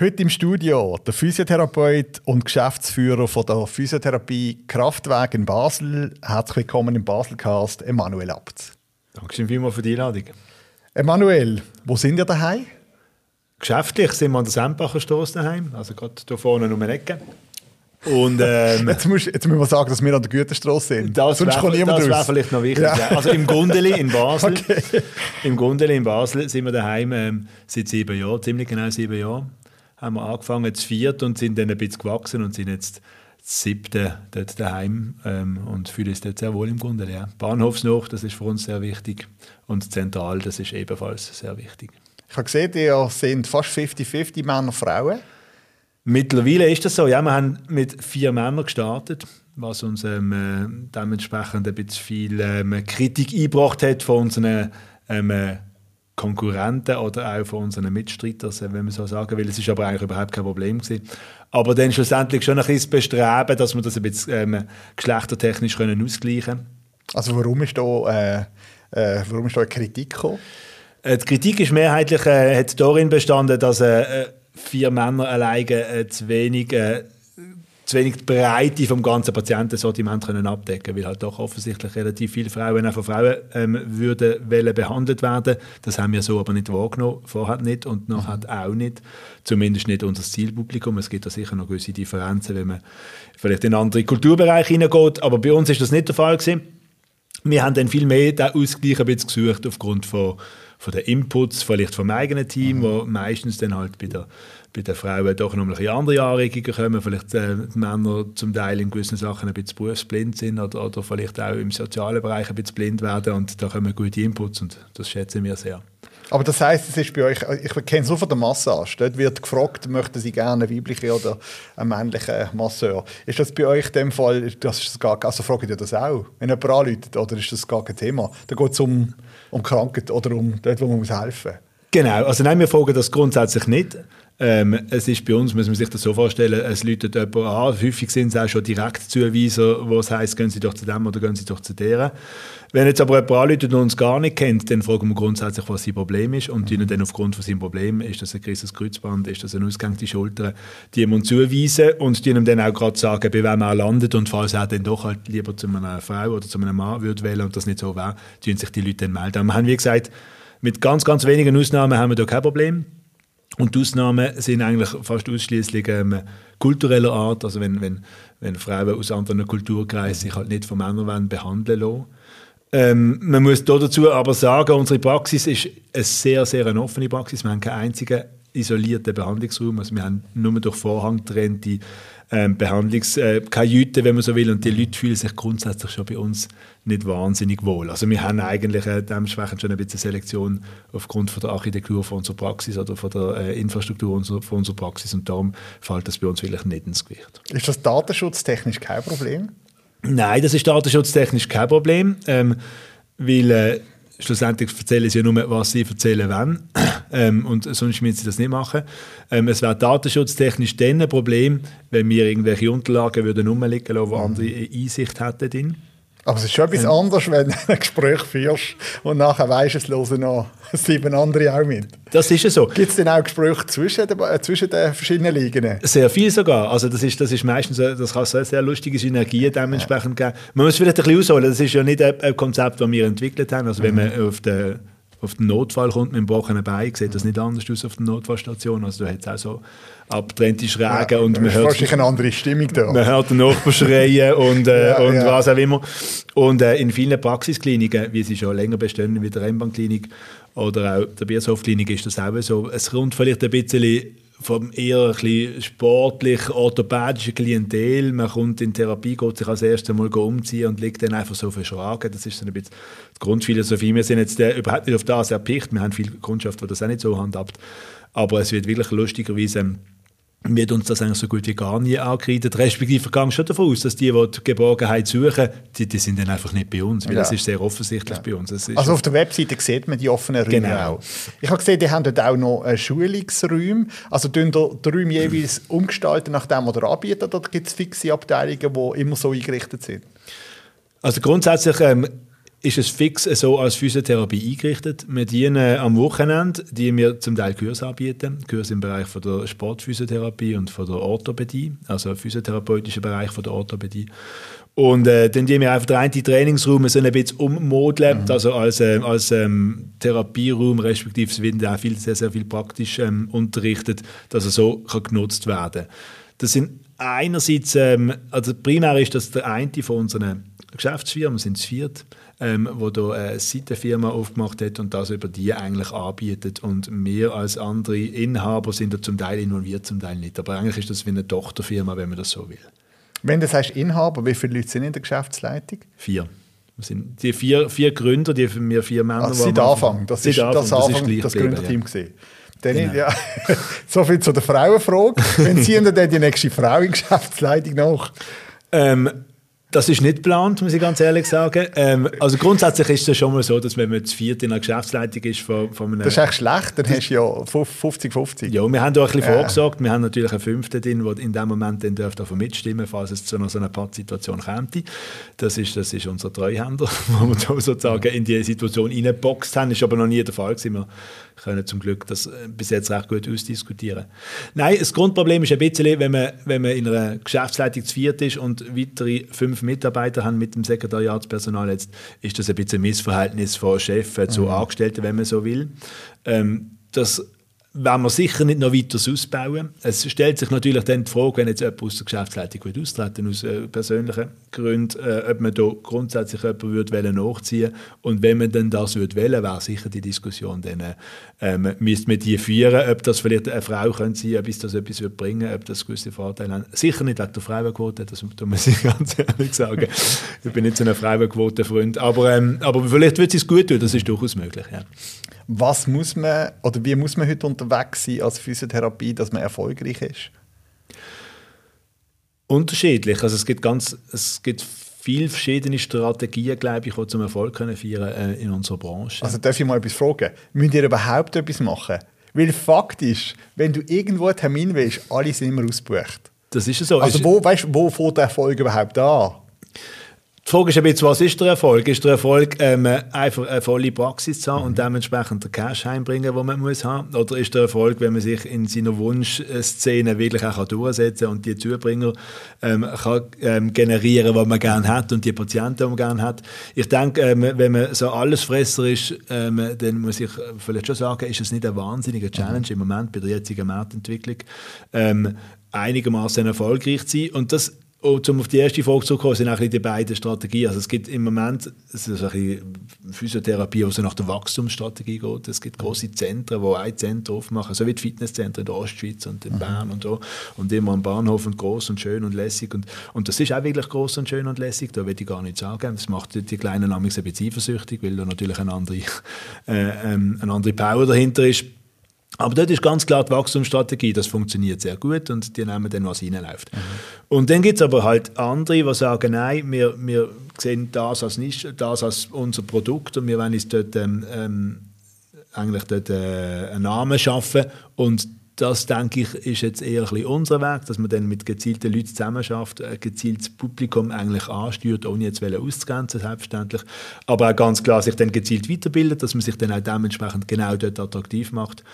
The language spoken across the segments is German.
Heute im Studio der Physiotherapeut und Geschäftsführer von der Physiotherapie Kraftweg in Basel. Herzlich willkommen im Baselcast, Emanuel Abt. Dankeschön vielmals für die Einladung. Emanuel, wo sind ihr daheim? Geschäftlich sind wir an der Sempacher Straße daheim, also gerade hier vorne um eine Ecke. Und, ähm, jetzt, musst, jetzt müssen wir sagen, dass wir an der Güterstraße sind. Das wäre vielleicht noch wichtig. Ja. Also im Gundeli in Basel. Okay. Im Gundeli in Basel sind wir daheim ähm, seit sieben Jahren, ziemlich genau sieben Jahren haben wir angefangen zu viert und sind dann ein bisschen gewachsen und sind jetzt das siebte dort daheim ähm, und fühlen uns dort sehr wohl im Grunde. Ja. Bahnhofsnach, das ist für uns sehr wichtig und zentral, das ist ebenfalls sehr wichtig. Ich habe gesehen, ihr sind fast 50-50 Männer und Frauen. Mittlerweile ist das so. Ja, wir haben mit vier Männern gestartet, was uns ähm, äh, dementsprechend ein bisschen viel ähm, Kritik eingebracht hat von unseren ähm, äh, Konkurrenten oder auch von unseren Mitstreitern, wenn man so sagen will. Es ist aber eigentlich überhaupt kein Problem gewesen. Aber dann schlussendlich schon ein bisschen bestreben, dass wir das ein bisschen ähm, geschlechtertechnisch können ausgleichen können. Also warum ist da, äh, äh, warum ist da eine Kritik gekommen? Äh, die Kritik ist mehrheitlich äh, hat darin bestanden, dass äh, vier Männer alleine äh, zu wenig zu wenig die Breite vom ganzen Patientensortiment können abdecken weil halt doch offensichtlich relativ viele Frauen auch von Frauen ähm, würden wollen behandelt werden. Das haben wir so aber nicht wahrgenommen, vorher nicht und nachher mhm. auch nicht. Zumindest nicht unser Zielpublikum. Es gibt da sicher noch gewisse Differenzen, wenn man vielleicht in andere Kulturbereiche hineingeht, aber bei uns ist das nicht der Fall gewesen. Wir haben dann viel mehr den Ausgleich ein bisschen gesucht aufgrund von, von den Inputs, vielleicht vom eigenen Team, mhm. wo meistens dann halt bei der bei den Frauen doch noch ein andere Anregungen kommen, vielleicht äh, die Männer zum Teil in gewissen Sachen ein bisschen berufsblind sind oder, oder vielleicht auch im sozialen Bereich ein bisschen blind werden und da kommen gute Inputs und das schätzen wir sehr. Aber das heißt, es ist bei euch, ich kenne es nur von der Massage, dort wird gefragt, möchten Sie gerne weibliche oder einen männlichen Masseur. Ist das bei euch in dem Fall, das ist gar, also fragt ihr das auch, wenn jemand anruft, oder ist das gar kein Thema? Da geht es um, um Krankheit oder um dort, wo man helfen muss. Genau, also nein, wir fragen das grundsätzlich nicht. Ähm, es ist bei uns, muss man sich das so vorstellen, es läutet jemand an. Häufig sind es auch schon Direktzuweiser, wo es heisst, gehen Sie doch zu dem oder gehen Sie doch zu deren. Wenn jetzt aber jemand anläutet und uns gar nicht kennt, dann fragen wir grundsätzlich, was sein Problem ist und mhm. dann aufgrund von seinem Problem, ist das ein gerissenes Kreuzband, ist das eine ausgehängte Schulter, die ihm zuweisen und die ihm dann auch gerade sagen, bei wem er landet und falls er dann doch halt lieber zu einer Frau oder zu einem Mann würde wählen und das nicht so wäre, tun sich die Leute dann melden. wir haben, wie gesagt, mit ganz, ganz wenigen Ausnahmen haben wir da kein Problem. Und die Ausnahmen sind eigentlich fast ausschließlich ähm, kultureller Art, also wenn, wenn, wenn Frauen aus anderen Kulturkreisen sich halt nicht von Männern wollen behandeln lassen. Ähm, man muss dazu aber sagen, unsere Praxis ist eine sehr, sehr eine offene Praxis. Wir haben keinen einzigen isolierten Behandlungsraum. Also wir haben nur durch Vorhang getrennte ähm, Behandlungskajüten, wenn man so will. Und die Leute fühlen sich grundsätzlich schon bei uns nicht wahnsinnig wohl. Also wir haben eigentlich äh, dementsprechend schon ein bisschen Selektion aufgrund von der Architektur von unserer Praxis oder von der äh, Infrastruktur unserer, von unserer Praxis und darum fällt das bei uns wirklich nicht ins Gewicht. Ist das datenschutztechnisch kein Problem? Nein, das ist datenschutztechnisch kein Problem, ähm, weil äh, schlussendlich erzählen sie ja nur, was sie erzählen wollen. Ähm, und sonst müssen sie das nicht machen. Ähm, es wäre datenschutztechnisch dann ein Problem, wenn wir irgendwelche Unterlagen würden rumliegen lassen, wo mhm. andere Einsicht hätten. Aber es ist schon etwas ähm, anderes, wenn du ein Gespräch führst und nachher weisst es hören noch sieben andere auch mit. Das ist ja so. Gibt es denn auch Gespräche zwischen den, äh, zwischen den verschiedenen Ligen? Sehr viel sogar. Also das ist, das ist meistens, das kann sehr, sehr lustige Synergien dementsprechend ja. geben. Man muss vielleicht ein bisschen ausholen, das ist ja nicht ein, ein Konzept, das wir entwickelt haben. Also mhm. wenn man auf der auf den Notfall kommt mit einem gebrochenen Bein, sieht das nicht anders aus auf der Notfallstation. Also da hat es auch so abgetrennte Schrägen ja, und man hört... wahrscheinlich eine andere Stimmung da. Man hört den Nachbar schreien und, äh, ja, und ja. was auch immer. Und äh, in vielen Praxiskliniken, wie sie schon länger bestehen, wie der Rennbahnklinik oder auch der Biershof-Klinik, ist das auch so. Es kommt vielleicht ein bisschen vom eher ein sportlich orthopädischen Klientel. Man kommt in Therapie, geht sich als erstes Mal umziehen und liegt dann einfach so verschlagen. Das ist so ein bisschen die Grundphilosophie. Wir sind jetzt überhaupt nicht auf das erpicht. Wir haben viele Kundschaft, die das auch nicht so handhabt. Aber es wird wirklich lustigerweise wird uns das eigentlich so gut wie gar nie angekreidet. Respektive gehen schon davon aus, dass die, die die Geborgenheit suchen, die, die sind dann einfach nicht bei uns, weil ja. das ist sehr offensichtlich ja. bei uns. also auf der Webseite sieht man die offenen Räume genau. auch. Ich habe gesehen, die haben dort auch noch Schulungsräume. Also tun die Räume jeweils umgestalten nach dem, was ihr anbietet, oder gibt es fixe Abteilungen, die immer so eingerichtet sind? Also grundsätzlich ähm, ist es fix so als Physiotherapie eingerichtet. Wir dienen am Wochenende, die wir zum Teil Kurse anbieten. Kurse im Bereich von der Sportphysiotherapie und von der Orthopädie, also physiotherapeutischer Bereich von der Orthopädie. Und äh, dann die wir einfach den einen Trainingsraum so ein bisschen ummodeln, mhm. also als, äh, als ähm, Therapieraum, respektive es wird auch viel, sehr, sehr viel praktisch ähm, unterrichtet, dass er so kann genutzt werden kann. Das sind einerseits, ähm, also primär ist das der eine von unseren Geschäftsfirmen, sind es viert, ähm, wo da eine Seitenfirma aufgemacht hat und das über die eigentlich anbietet. Und wir als andere Inhaber sind da zum Teil involviert, zum Teil nicht. Aber eigentlich ist das wie eine Tochterfirma, wenn man das so will. Wenn du sagst Inhaber, wie viele Leute sind in der Geschäftsleitung? Vier. Das sind die vier, vier Gründer, die für mir vier Männer also seit Anfang. Das ist Anfang, das, Anfang, das, das Gründerteam ja. Genau. Ja, so viel zu der Frauenfrage. Wenn Sie dann die nächste Frau in Geschäftsleitung nach? Ähm, das ist nicht geplant, muss ich ganz ehrlich sagen. Ähm, also grundsätzlich ist es schon mal so, dass wenn man zu viert in einer Geschäftsleitung ist von, von einem... Das ist echt schlecht, dann hast du ja 50-50. Ja, wir haben da ein bisschen ja. vorgesorgt. Wir haben natürlich einen Fünften drin, der in dem Moment dann davon mitstimmen falls es zu einer so einer Pattsituation kommt. Das ist, das ist unser Treuhänder, wo wir da sozusagen in die Situation reingeboxt haben. Das ist aber noch nie der Fall gewesen. Wir können zum Glück das äh, bis jetzt recht gut ausdiskutieren. Nein, das Grundproblem ist ein bisschen, wenn man, wenn man in einer Geschäftsleitung zu viert ist und weitere fünf Mitarbeiter haben mit dem Sekretariatspersonal, jetzt ist das ein bisschen ein Missverhältnis von Chef zu mhm. Angestellten, wenn man so will. Ähm, das werden wir sicher nicht noch weiter ausbauen. Es stellt sich natürlich dann die Frage, wenn jetzt jemand aus der Geschäftsleitung will austreten aus äh, persönlichen Gründen, äh, ob man da grundsätzlich jemanden würde nachziehen und wenn man dann das würde wäre sicher die Diskussion dann, äh, ähm, müsste man die führen, ob das vielleicht eine Frau könnte sein, ob das etwas würde bringen, ob das gewisse Vorteile hat. Sicher nicht wegen der Frauenquote, das muss ich ganz ehrlich sagen. ich bin nicht so ein Frauenquote-Freund, aber, ähm, aber vielleicht wird es gut tun, das ist durchaus möglich, ja was muss man oder wie muss man heute unterwegs sein als Physiotherapie, dass man erfolgreich ist? Unterschiedlich. Also es gibt ganz, es gibt viele verschiedene Strategien, glaube ich, die zum Erfolg können feiern äh, in unserer Branche. Also darf ich mal etwas fragen? Müsst ihr überhaupt etwas machen? Weil faktisch, wenn du irgendwo einen Termin willst, alle sind immer ausgebucht. Das ist so. Also wo, weißt, wo fängt der Erfolg überhaupt an? Die Frage ist ein bisschen, was ist der Erfolg? Ist der Erfolg, ähm, einfach eine volle Praxis zu haben und dementsprechend den Cash heimbringen, den man muss haben? Oder ist der Erfolg, wenn man sich in seiner Wunschszene wirklich auch durchsetzen kann und die Zubringer ähm, kann, ähm, generieren, was man gerne hat und die Patienten, die man gerne hat? Ich denke, ähm, wenn man so Allesfresser ist, ähm, dann muss ich vielleicht schon sagen, ist es nicht eine wahnsinnige Challenge im Moment bei der jetzigen Marktentwicklung, ähm, einigermaßen erfolgreich zu sein. Und das und um auf die erste Frage zu kommen, sind auch die beiden Strategien. Also es gibt im Moment es ist ein Physiotherapie, die so nach der Wachstumsstrategie geht. Es gibt große Zentren, die ein Zentrum aufmachen, so wie die Fitnesszentren in der Ostschweiz und in mhm. Bern und so. Und immer am Bahnhof und groß und schön und lässig. Und, und das ist auch wirklich groß und schön und lässig, da will ich gar nicht sagen. Das macht die Kleinen nämlich ein bisschen eifersüchtig, weil da natürlich eine andere, äh, ähm, eine andere Power dahinter ist. Aber dort ist ganz klar die Wachstumsstrategie, das funktioniert sehr gut und die nehmen dann, was reinläuft. Mhm. Und dann gibt es aber halt andere, die sagen, nein, wir, wir sehen das als, nicht, das als unser Produkt und wir wollen uns dort ähm, ähm eigentlich dort äh, einen Namen schaffen und das, denke ich, ist jetzt eher ein unser Weg, dass man dann mit gezielten Leuten zusammen schafft, ein gezieltes Publikum eigentlich ansteuert, ohne jetzt auszugrenzen, selbstverständlich. Aber auch ganz klar sich dann gezielt weiterbildet, dass man sich dann auch dementsprechend genau dort attraktiv macht.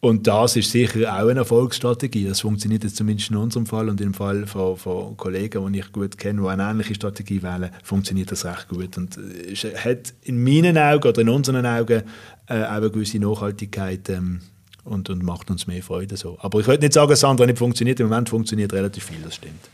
Und das ist sicher auch eine Erfolgsstrategie. Das funktioniert jetzt zumindest in unserem Fall und im Fall von, von Kollegen, die ich gut kenne, die eine ähnliche Strategie wählen, funktioniert das recht gut. Und es hat in meinen Augen oder in unseren Augen äh, auch eine gewisse Nachhaltigkeit ähm, und, und macht uns mehr Freude. So. Aber ich würde nicht sagen, dass das andere nicht funktioniert. Im Moment funktioniert relativ viel, das stimmt.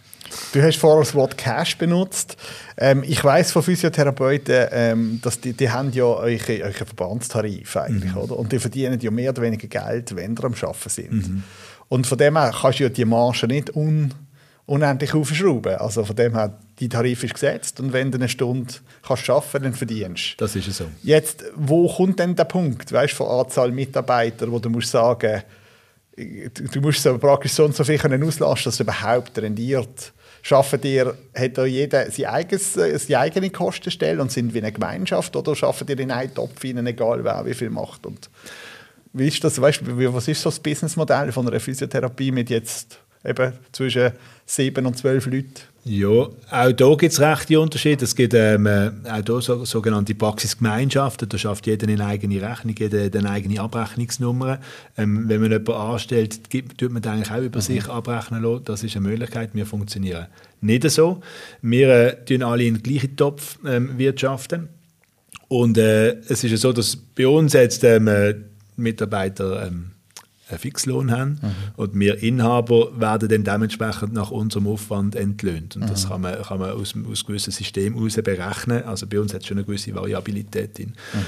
Du hast vorher das Wort Cash benutzt. Ähm, ich weiß von Physiotherapeuten, ähm, dass die, die haben ja eure, eure Verbandstarif eigentlich, mhm. oder? Und die verdienen ja mehr oder weniger Geld, wenn sie am Arbeiten sind. Mhm. Und von dem her kannst du ja die Marge nicht un unendlich aufschrauben. Also von dem her, die Tarif ist gesetzt und wenn du eine Stunde kannst arbeiten dann verdienst Das ist so. Jetzt, wo kommt denn der Punkt, weißt, von Anzahl Mitarbeiter, wo du musst sagen, du musst so praktisch so und so viel können auslasten, dass es überhaupt rendiert. Schaffen ihr, hat da jeder seine, eigenes, seine eigene Kostenstelle und sind wie eine Gemeinschaft oder schaffen ihr in einen Topf hinein, egal wer wie viel macht? Und wie ist das, weißt, was ist so das Businessmodell von einer Physiotherapie mit jetzt eben zwischen sieben und zwölf Leuten? Ja, auch da gibt es rechte Unterschiede. Es gibt ähm, äh, auch hier so, sogenannte Praxisgemeinschaften. Da schafft jeder eine eigene Rechnung, jeder eine eigene Abrechnungsnummer. Ähm, wenn man jemanden anstellt, gibt, tut man eigentlich auch über mhm. sich abrechnen lassen. Das ist eine Möglichkeit. Wir funktionieren nicht so. Wir äh, tun alle in den gleichen Topf ähm, wirtschaften. Und äh, es ist ja so, dass bei uns jetzt ähm, äh, Mitarbeiter ähm, einen Fixlohn haben mhm. und wir Inhaber werden dann dementsprechend nach unserem Aufwand entlöhnt. Und das mhm. kann man, kann man aus, aus gewissen Systemen heraus berechnen. Also bei uns hat es schon eine gewisse Variabilität drin. Mhm.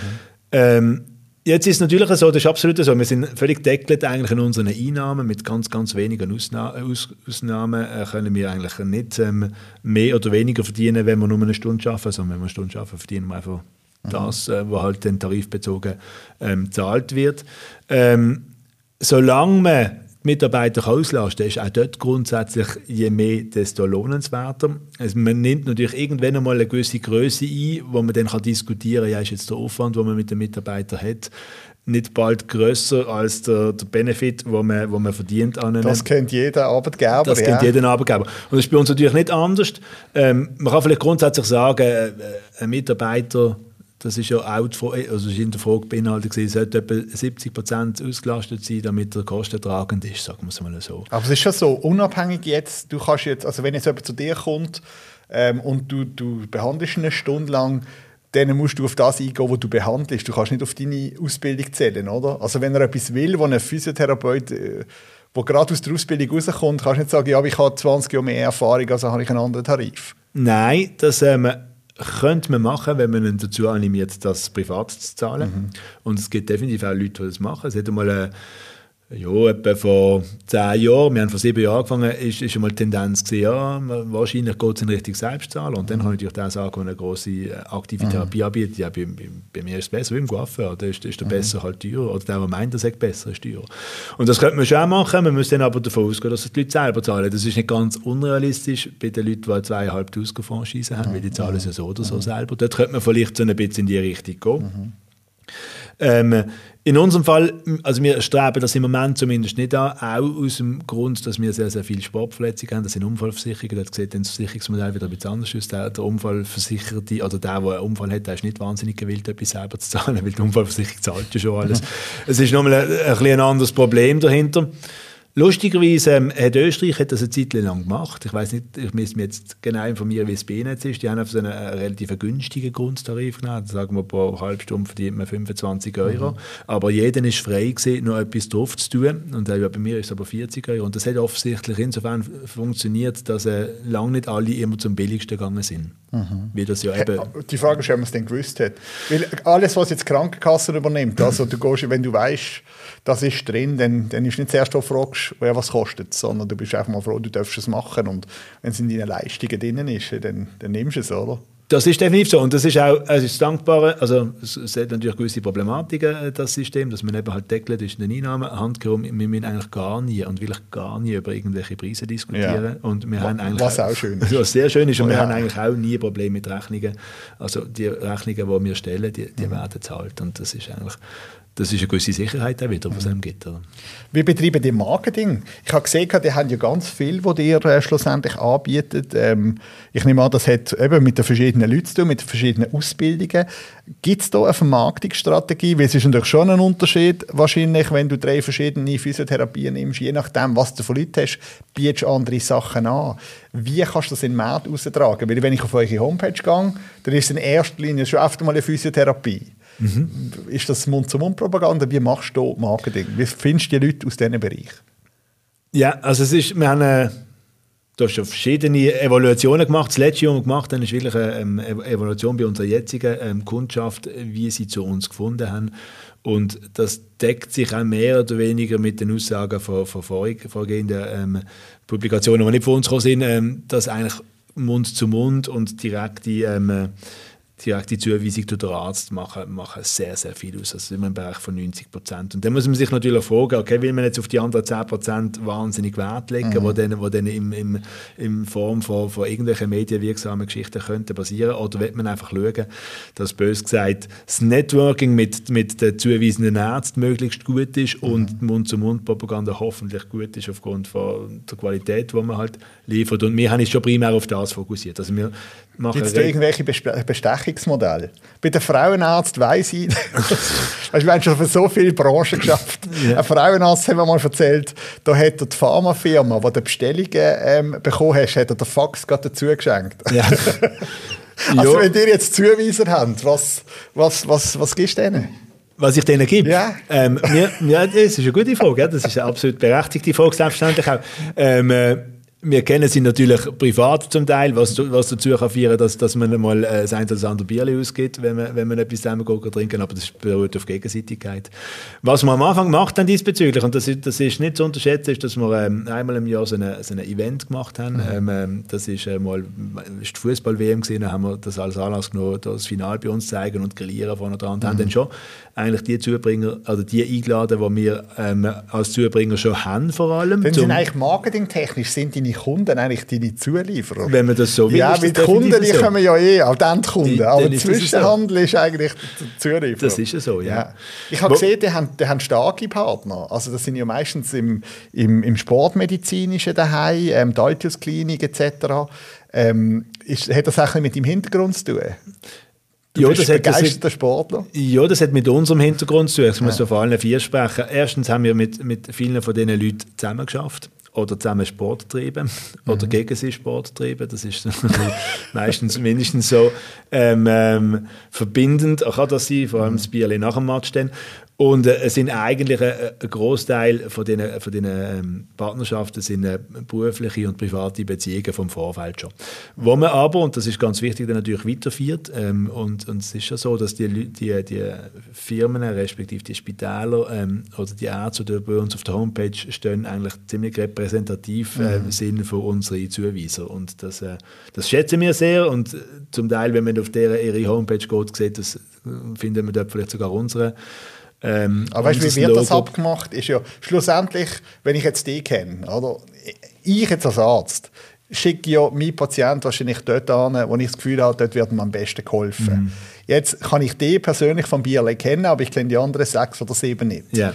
Ähm, Jetzt ist es natürlich so, das ist absolut so, wir sind völlig deckelt eigentlich in unseren Einnahmen, mit ganz, ganz wenigen Ausna Aus Ausnahmen äh, können wir eigentlich nicht ähm, mehr oder weniger verdienen, wenn wir nur eine Stunde arbeiten, sondern wenn wir eine Stunde arbeiten, verdienen wir einfach mhm. das, äh, was halt dann tarifbezogen ähm, gezahlt wird. Ähm, solange man die Mitarbeiter auslasten ist auch dort grundsätzlich je mehr, desto lohnenswerter. Also man nimmt natürlich irgendwann einmal eine gewisse Größe ein, wo man dann kann diskutieren kann, ja, ist jetzt der Aufwand, den man mit den Mitarbeitern hat, nicht bald größer als der, der Benefit, wo man, wo man verdient an einem. Das kennt jeder Arbeitgeber. Das ja. kennt jeder Arbeitgeber. Und das ist bei uns natürlich nicht anders. Ähm, man kann vielleicht grundsätzlich sagen, äh, ein Mitarbeiter das ist ja auch die Frage, also ist in der Frage beinhaltet, es sollte etwa 70 Prozent ausgelastet sein, damit der kostentragend ist, sagen wir es mal so. Aber es ist schon so, unabhängig jetzt, du kannst jetzt, also wenn jetzt jemand zu dir kommt ähm, und du, du behandelst eine Stunde lang, dann musst du auf das eingehen, was du behandelst. Du kannst nicht auf deine Ausbildung zählen, oder? Also wenn er etwas will, wo ein Physiotherapeut, äh, der gerade aus der Ausbildung rauskommt, kannst du nicht sagen, ja, ich habe 20 Jahre mehr Erfahrung, also habe ich einen anderen Tarif. Nein, das ähm, könnte man machen, wenn man ihn dazu animiert, das privat zu zahlen. Mhm. Und es gibt definitiv auch Leute, die das machen. Es hat einmal eine ja, etwa vor zehn Jahren, wir haben vor sieben Jahren angefangen, ist, ist einmal die Tendenz gewesen, ja, wahrscheinlich geht es in Richtung Selbstzahler. Und dann kann ich natürlich das sagen, wenn eine große äh, aktive mhm. Therapie anbietet, ja, bei, bei, mir ist es besser, wie im Coiffeur, da ist, ist der mhm. besser halt teurer. Oder der, der meint, der sagt besser, ist teurer. Und das könnte man schon machen, man muss dann aber davon ausgehen, dass die Leute selber zahlen. Das ist nicht ganz unrealistisch bei den Leuten, die zweieinhalb Franchise haben, mhm. weil die zahlen es ja so oder so mhm. selber. Dort könnte man vielleicht so ein bisschen in die Richtung gehen. Ähm, in unserem Fall, also wir streben das im Moment zumindest nicht an, auch aus dem Grund, dass wir sehr, sehr viele Sportverletzungen haben. Das sind Unfallversicherungen, da sieht das Versicherungsmodell wieder ein bisschen anders aus. Der, der Unfallversicherte oder der, der einen Unfall hat, der ist nicht wahnsinnig gewillt, etwas selber zu zahlen, weil die Unfallversicherung zahlt ja schon alles. es ist nochmal ein, ein, ein anderes Problem dahinter. Lustigerweise ähm, hat Österreich hat das eine Zeit lang gemacht. Ich weiß nicht, ich muss mich jetzt genau informieren, wie es bei Ihnen ist. Die haben auf so einen, einen relativ günstigen Grundtarif genommen. Sagen wir, pro Halbstunde verdient man 25 Euro. Mhm. Aber jeder ist frei gewesen, noch etwas drauf zu tun. Und äh, bei mir ist es aber 40 Euro. Und das hat offensichtlich insofern funktioniert, dass äh, lange nicht alle immer zum billigsten gegangen sind. Mhm. Wie das ja eben die Frage ist, ob man es denn gewusst hat. Weil alles, was jetzt die Krankenkasse übernimmt, also du gehst, wenn du weißt, das ist drin, dann, dann ist nicht zuerst, du fragst, wer was kostet, sondern du bist einfach mal froh, du darfst es machen und wenn es in deinen Leistungen drin ist, dann, dann nimmst du es, oder? Das ist definitiv so und das ist auch es ist dankbar, also es, es hat natürlich gewisse Problematiken, äh, das System, dass man eben halt deckelt ist in den Einnahmen, handgehoben, wir müssen eigentlich gar nie und will ich gar nie über irgendwelche Preise diskutieren ja. und wir was, haben eigentlich... Was auch schön ist. Was sehr schön ist und oh, wir ja. haben eigentlich auch nie Probleme mit Rechnungen, also die Rechnungen, die wir stellen, die, die mhm. werden bezahlt und das ist eigentlich das ist eine gewisse Sicherheit auch wieder, was es gibt. Wie betreiben die Marketing? Ich habe gesehen, die haben ja ganz viel, was ihr äh, schlussendlich anbietet. Ähm, ich nehme an, das hat eben mit den verschiedenen Leuten zu tun, mit den verschiedenen Ausbildungen. Gibt es da eine Vermarktungsstrategie? Weil es ist natürlich schon ein Unterschied, wahrscheinlich, wenn du drei verschiedene Physiotherapien nimmst, je nachdem, was du von Leuten hast, bietest du andere Sachen an. Wie kannst du das in den Markt austragen? Weil wenn ich auf eure Homepage gehe, dann ist in erster Linie schon oft mal eine Physiotherapie. Mhm. Ist das Mund-zu-Mund-Propaganda? Wie machst du Marketing? Wie findest du die Leute aus diesem Bereich? Ja, also es ist, wir haben äh, du hast verschiedene Evaluationen gemacht. Das letzte Jahr gemacht, dann ist wirklich eine ähm, Evaluation bei unserer jetzigen ähm, Kundschaft, wie sie zu uns gefunden haben. Und das deckt sich auch mehr oder weniger mit den Aussagen von, von vorgehenden ähm, Publikationen, die nicht von uns gekommen sind, ähm, dass eigentlich Mund zu Mund und direkte ähm, direkte Zuweisung durch den Arzt machen, machen sehr, sehr viel aus. Also immer im Bereich von 90 Prozent. Und dann muss man sich natürlich fragen, okay, will man jetzt auf die anderen 10 Prozent wahnsinnig Wert legen, mhm. wo dann, wo dann in, in, in Form von, von irgendwelchen medienwirksamen Geschichten könnten basieren oder will man einfach schauen, dass bös gesagt das Networking mit, mit den zuweisenden Ärzten möglichst gut ist mhm. und Mund-zu-Mund-Propaganda hoffentlich gut ist aufgrund von der Qualität, die man halt liefert. Und wir haben uns schon primär auf das fokussiert. Also wir Gibt es da irgendwelche Bestechungsmodelle? Bei den Frauenarzt weiss ich, weißt, wir haben schon für so viele Branchen geschafft. ja. Ein Frauenarzt hat mir mal erzählt, da hat die Pharmafirma, die die Bestellungen ähm, bekommen hast, hat er den Fax gerade dazu geschenkt. Ja. also wenn ihr jetzt Zuweiser habt, was, was, was, was gibst du denen? Was ich denen gebe? Ja. Ähm, wir, ja, das ist eine gute Frage. Ja. Das ist eine absolut berechtigte Frage, selbstverständlich auch. Ähm, äh, wir kennen sie natürlich privat zum Teil, was, was dazu kann führen, dass, dass man mal äh, das ein oder andere Bier ausgibt, wenn man, wenn man etwas zusammen trinken aber das beruht auf Gegenseitigkeit. Was man am Anfang macht dann diesbezüglich, und das ist, das ist nicht zu unterschätzen, ist, dass wir ähm, einmal im Jahr so, eine, so ein Event gemacht haben. Mhm. Ähm, ähm das ist äh, mal ist die Fußball-WM gesehen, haben wir das als Anlass genommen, das Final bei uns zeigen und grillieren vorne dran und mhm. haben dann schon eigentlich die Zubringer, also die eingeladen, die wir ähm, als Zubringer schon haben vor allem. Dann sind eigentlich marketingtechnisch sind deine Kunden eigentlich deine Zulieferer. Wenn man das so will. Ja, die Kunden, die so. kommen ja eh, auch dann die Kunden, aber der Zwischenhandel so. ist eigentlich der Zulieferer. Das ist ja so, ja. ja. Ich habe gesehen, die haben, die haben starke Partner. Also das sind ja meistens im, im, im Sportmedizinischen daheim, ähm, Daltius-Klinik etc. Ähm, ist, hat das auch mit dem Hintergrund zu tun? Du ja, bist das begeisterter hat, Sportler. Ja, das hat mit unserem Hintergrund zu tun. Ich muss ja. vor allen vier sprechen. Erstens haben wir mit, mit vielen von diesen Leuten zusammen geschafft oder zusammen Sport treiben mhm. oder gegen sie Sport treiben. Das ist meistens mindestens so ähm, ähm, verbindend. Auch kann das sein, vor allem das Bierli nach dem Match dann. Und äh, es sind eigentlich ein, ein Großteil von diesen, von diesen ähm, Partnerschaften sind äh, berufliche und private Beziehungen vom Vorfeld schon. Wo man aber, und das ist ganz wichtig, dann natürlich weiterführt. Ähm, und, und es ist ja so, dass die, die, die Firmen, respektive die Spitäler ähm, oder die Ärzte, die bei uns auf der Homepage stehen, eigentlich ziemlich repräsentativ äh, mhm. sind für unsere Zuweiser. Und das, äh, das schätzen wir sehr. Und äh, zum Teil, wenn man auf der, ihre Homepage geht, sieht, das äh, finden wir dort vielleicht sogar unsere ähm, Aber weißt du, wie wird Logo. das abgemacht? Ist ja schlussendlich, wenn ich jetzt die kenne, oder? Ich jetzt als Arzt schicke ja meinen Patienten wahrscheinlich dort an, wo ich das Gefühl habe, dort wird mir am besten geholfen. Mhm. Jetzt kann ich die persönlich vom Bierle kennen, aber ich kenne die anderen sechs oder sieben nicht. Yeah.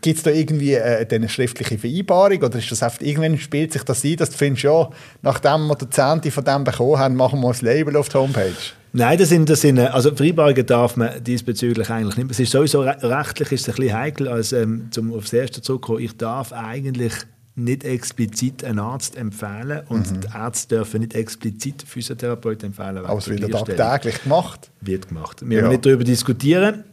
Gibt es da irgendwie äh, eine schriftliche Vereinbarung oder ist das einfach, irgendwann spielt sich das ein, dass du findest, ja, nachdem wir die Zehnte von dem bekommen haben, machen wir ein Label auf die Homepage? Nein, das sind, das sind, also Vereinbarungen darf man diesbezüglich eigentlich nicht. Es ist sowieso rechtlich ist es ein bisschen heikel, als ähm, zum aufs erste zurückkommen. Ich darf eigentlich nicht explizit einen Arzt empfehlen und mhm. die Ärzte dürfen nicht explizit Physiotherapeuten empfehlen. Aber es wird tagtäglich gemacht. Wird gemacht. Wir ja. werden nicht darüber diskutieren.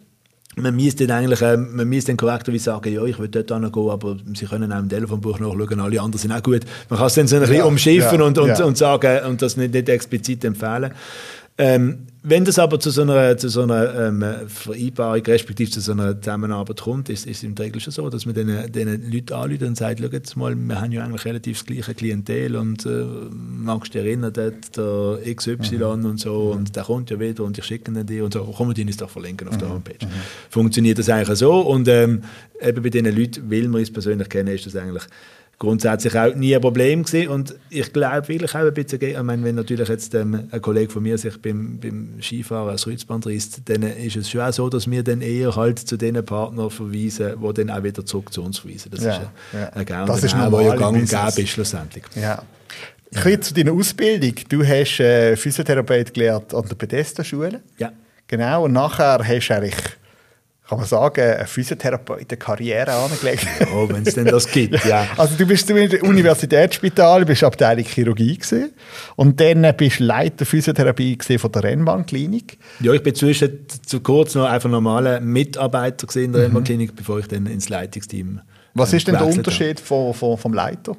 Man müsste dann eigentlich, äh, man müsste dann korrekterweise sagen, ja, ich will dort gehen, aber Sie können auch im Telefonbuch nachschauen, alle anderen sind auch gut. Man kann es dann so ein bisschen ja, umschiffen ja, und, und, und sagen und das nicht, nicht explizit empfehlen. Ähm, wenn das aber zu so einer, zu so einer ähm, Vereinbarung, respektive zu so einer Zusammenarbeit kommt, ist, es der Regel schon so, dass man den, den Leuten anruft und sagt, schau jetzt mal, wir haben ja eigentlich relativ das gleiche Klientel und äh, magst du dich erinnern, der, der XY mhm. und so mhm. und der kommt ja wieder und ich schicke ihn dir und so, komm, wir uns doch verlinken auf der mhm. Homepage. Mhm. Funktioniert das eigentlich so und ähm, eben bei diesen Leuten, weil man es persönlich kennen, ist das eigentlich grundsätzlich auch nie ein Problem gewesen. Und ich glaube wirklich auch ein bisschen, ich meine, wenn natürlich jetzt ähm, ein Kollege von mir sich beim, beim Skifahren als Kreuzband reißt, dann ist es schon auch so, dass wir dann eher halt zu den Partnern verweisen, die dann auch wieder zurück zu uns verweisen. Das ja, ist ein, ja. ein Gang, das ist auch, ja gang und gäbe ist schlussendlich. Ja. Ich ja. zu deiner Ausbildung. Du hast äh, Physiotherapeut gelernt an der Bethesda-Schule. Ja. Genau, und nachher hast du eigentlich kann man sagen, eine Physiotherapeuten-Karriere angelegt. Oh, wenn es denn das gibt, ja. Also du bist im Universitätsspital, bist Abteilung Chirurgie gewesen, und dann bist du Leiter Physiotherapie von der Rennbahnklinik. Ja, ich bin zwischen zu kurz noch einfach normaler Mitarbeiter in der mhm. Rennbahnklinik, bevor ich dann ins Leitungsteam Was ist denn der Unterschied vom, vom, vom Leiter?